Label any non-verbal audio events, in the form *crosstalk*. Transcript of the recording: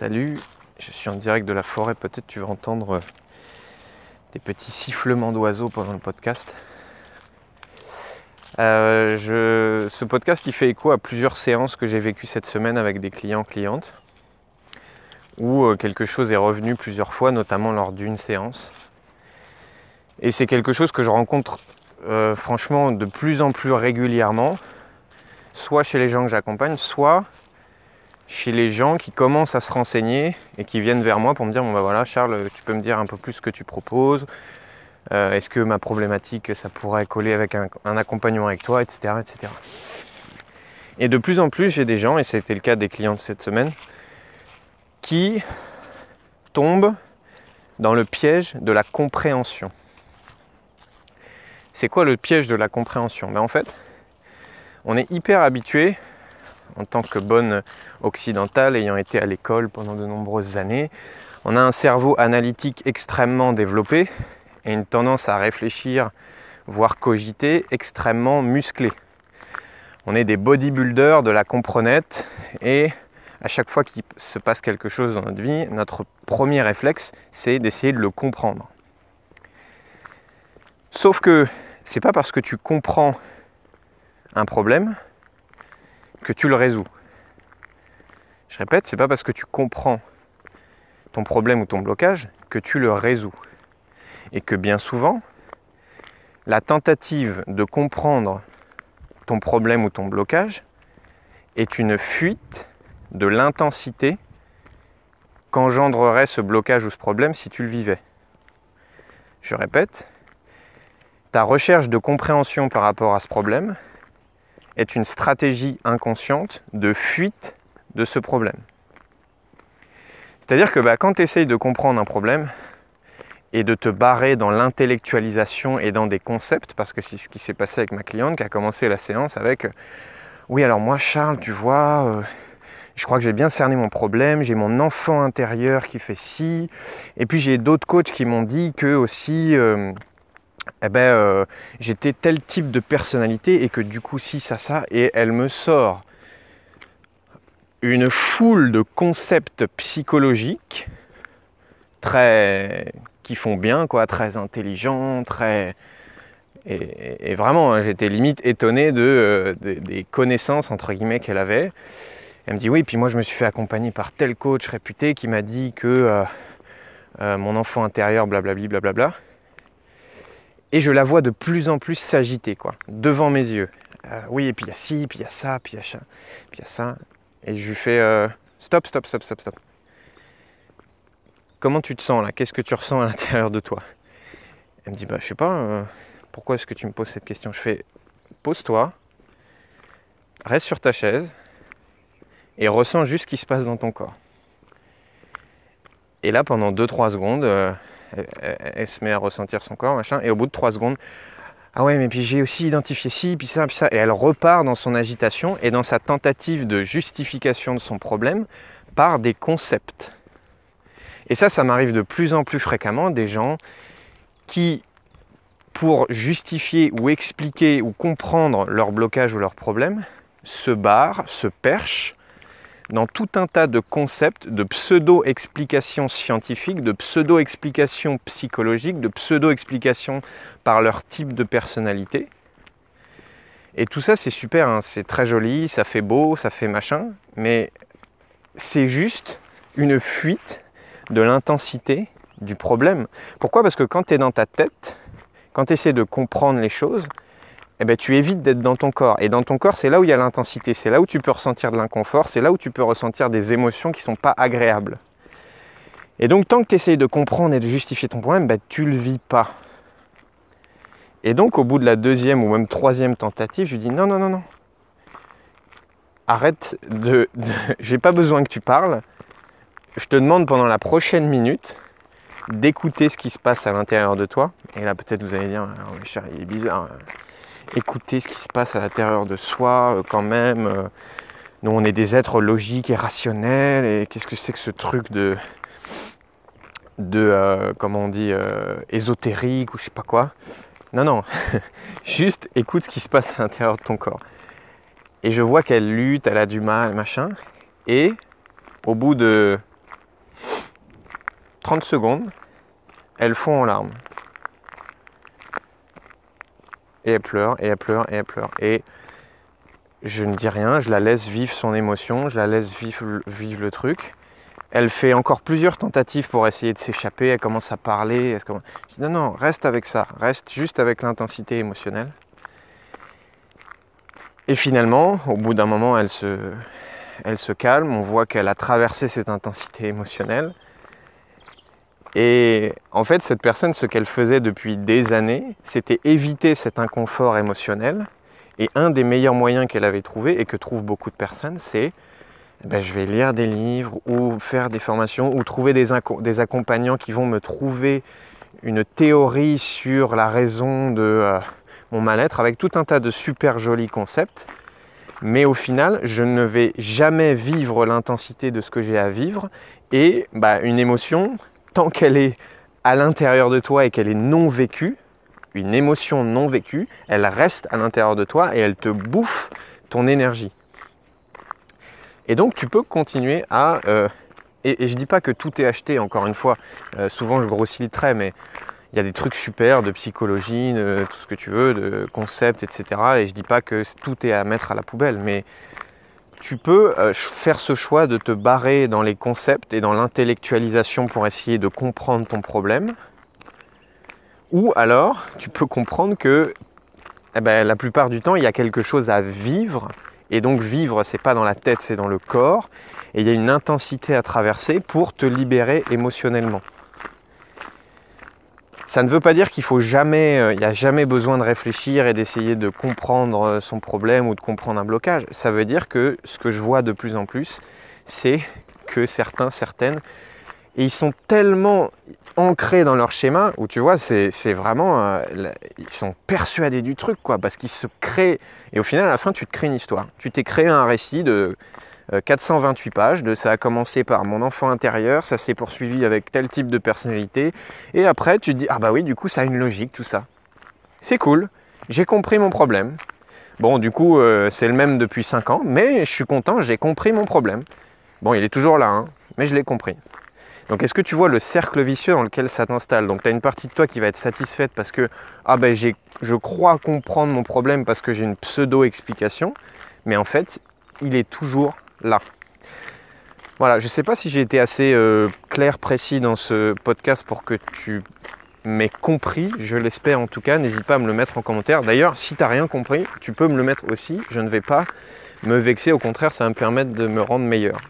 Salut, je suis en direct de la forêt, peut-être tu vas entendre euh, des petits sifflements d'oiseaux pendant le podcast. Euh, ce podcast il fait écho à plusieurs séances que j'ai vécues cette semaine avec des clients clientes où euh, quelque chose est revenu plusieurs fois, notamment lors d'une séance. Et c'est quelque chose que je rencontre franchement de plus en plus régulièrement, soit chez les gens que j'accompagne, soit chez les gens qui commencent à se renseigner et qui viennent vers moi pour me dire bon bah voilà Charles tu peux me dire un peu plus ce que tu proposes. Euh, est-ce que ma problématique ça pourrait coller avec un, accompagnement avec toi etc etc et de plus en plus j'ai des gens et c'était le cas des clients de cette semaine qui tombent dans le piège de la compréhension. C'est quoi le piège de la compréhension? Ben en fait on est hyper habitué en tant que bonne occidentale ayant été à l'école pendant de nombreuses années. On a un cerveau analytique extrêmement développé et une tendance à réfléchir, voire cogiter, extrêmement musclé. On est des bodybuilders de la comprenette et à chaque fois qu'il se passe quelque chose dans notre vie, notre premier réflexe, c'est d'essayer de le comprendre. Sauf que c'est pas parce que tu comprends un problème que tu le résous. Je répète, c'est pas parce que tu comprends ton problème ou ton blocage que tu le résous. Et que bien souvent, la tentative de comprendre ton problème ou ton blocage est une fuite de l'intensité qu'engendrerait ce blocage ou ce problème si tu le vivais. Je répète, ta recherche de compréhension par rapport à ce problème est une stratégie inconsciente de fuite de ce problème. C'est-à-dire que bah, quand tu essayes de comprendre un problème et de te barrer dans l'intellectualisation et dans des concepts, parce que c'est ce qui s'est passé avec ma cliente qui a commencé la séance avec Oui, alors moi, Charles, tu vois, euh, je crois que j'ai bien cerné mon problème, j'ai mon enfant intérieur qui fait ci, et puis j'ai d'autres coachs qui m'ont dit que aussi. Euh, eh ben, euh, j'étais tel type de personnalité et que du coup, si, ça, ça, et elle me sort une foule de concepts psychologiques très qui font bien, quoi, très intelligents, très et, vraiment, hein, j'étais limite étonné de, euh, des connaissances entre guillemets qu'elle avait. Elle me dit oui, puis moi je me suis fait accompagner par tel coach réputé qui m'a dit que euh, mon enfant intérieur, blablabla, blablabla et je la vois de plus en plus s'agiter, quoi, devant mes yeux. Euh, oui, et puis il y a ci, puis il y a ça, puis il y a ça, puis il y a ça. Et je lui fais euh, stop, stop, stop, stop, stop. Comment tu te sens là? Qu'est-ce que tu ressens à l'intérieur de toi? Elle me dit bah je sais pas. Euh, pourquoi est-ce que tu me poses cette question? Je fais pose-toi, reste sur ta chaise et ressens juste ce qui se passe dans ton corps. Et là, pendant 2-3 secondes, elle, se met à ressentir son corps, machin, et au bout de trois secondes, ah ouais, mais puis j'ai aussi identifié ci, puis ça, puis ça, et elle repart dans son agitation et dans sa tentative de justification de son problème par des concepts. Et ça, ça m'arrive de plus en plus fréquemment, des gens qui, pour justifier ou expliquer ou comprendre leur blocage ou leur problème, se barrent, se perchent dans tout un tas de concepts, de pseudo-explications scientifiques, de pseudo-explications psychologiques, de pseudo-explications par leur type de personnalité. Et tout ça, c'est super, hein. c'est très joli, ça fait beau, ça fait machin, mais c'est juste une fuite de l'intensité du problème. Pourquoi? Parce que quand tu es dans ta tête, quand tu essaies de comprendre les choses, eh ben, tu évites d'être dans ton corps. Et dans ton corps, c'est là où il y a l'intensité, c'est là où tu peux ressentir de l'inconfort, c'est là où tu peux ressentir des émotions qui ne sont pas agréables. Et donc, tant que tu essayes de comprendre et de justifier ton problème, ben, tu ne le vis pas. Et donc, au bout de la deuxième ou même troisième tentative, je lui dis non, non, non, non. Arrête de. de *laughs* J'ai pas besoin que tu parles. Je te demande pendant la prochaine minute d'écouter ce qui se passe à l'intérieur de toi. Et là, peut-être vous allez dire, ah il est bizarre écouter ce qui se passe à l'intérieur de soi euh, quand même. Euh, nous, on est des êtres logiques et rationnels. Et qu'est-ce que c'est que ce truc de, de euh, comment on dit, ésotérique ou je sais pas quoi Non, non. *laughs* Juste écoute ce qui se passe à l'intérieur de ton corps. Et je vois qu'elle lutte, elle a du mal, machin. Et au bout de 30 secondes, elle fond en larmes. Et elle pleure, et elle pleure, et elle pleure. Et je ne dis rien, je la laisse vivre son émotion, je la laisse vivre, vivre le truc. Elle fait encore plusieurs tentatives pour essayer de s'échapper, elle commence à parler. Je dis non, non, reste avec ça, reste juste avec l'intensité émotionnelle. Et finalement, au bout d'un moment, elle se, elle se calme, on voit qu'elle a traversé cette intensité émotionnelle. Et en fait, cette personne, ce qu'elle faisait depuis des années, c'était éviter cet inconfort émotionnel. Et un des meilleurs moyens qu'elle avait trouvé, et que trouvent beaucoup de personnes, c'est eh ben, je vais lire des livres ou faire des formations ou trouver des, accompagnants qui vont me trouver une théorie sur la raison de euh, mon mal-être avec tout un tas de super jolis concepts. Mais au final, je ne vais jamais vivre l'intensité de ce que j'ai à vivre. Et bah, une émotion, tant qu'elle est à l'intérieur de toi et qu'elle est non vécue, une émotion non vécue, elle reste à l'intérieur de toi et elle te bouffe ton énergie. Et donc tu peux continuer à... Euh, et, je ne dis pas que tout est acheté, encore une fois, euh, souvent je grossis le trait, mais il y a des trucs super de psychologie, de tout ce que tu veux, de concepts, etc. Et je ne dis pas que tout est à mettre à la poubelle, mais tu peux euh, faire ce choix de te barrer dans les concepts et dans l'intellectualisation pour essayer de comprendre ton problème. Ou alors, tu peux comprendre que eh ben, la plupart du temps, il y a quelque chose à vivre. Et donc vivre, c'est pas dans la tête, c'est dans le corps. Et il y a une intensité à traverser pour te libérer émotionnellement. Ça ne veut pas dire qu'il faut jamais, euh, il n'y a jamais besoin de réfléchir et d'essayer de comprendre euh, son problème ou de comprendre un blocage. Ça veut dire que ce que je vois de plus en plus, c'est que certains, certaines, et ils sont tellement ancrés dans leur schéma où tu vois, c'est vraiment, euh, ils sont persuadés du truc quoi, parce qu'ils se créent. Et au final, à la fin, tu te crées une histoire. Tu t'es créé un récit de 428 euh, pages, de ça a commencé par mon enfant intérieur, ça s'est poursuivi avec tel type de personnalité, et après tu dis, ah bah oui, du coup ça a une logique tout ça. C'est cool, j'ai compris mon problème. Bon, du coup, euh, c'est le même depuis 5 ans, mais je suis content, j'ai compris mon problème. Bon, il est toujours là, hein, mais je l'ai compris. Donc est-ce que tu vois le cercle vicieux dans lequel ça t'installe? Donc tu as une partie de toi qui va être satisfaite parce que ah ben je crois comprendre mon problème parce que j'ai une pseudo explication, mais en fait, il est toujours là. Voilà, je ne sais pas si j'ai été assez euh, clair, précis dans ce podcast pour que tu m'aies compris, je l'espère en tout cas, n'hésite pas à me le mettre en commentaire. D'ailleurs, si tu n'as rien compris, tu peux me le mettre aussi, je ne vais pas me vexer, au contraire, ça va me permettre de me rendre meilleur.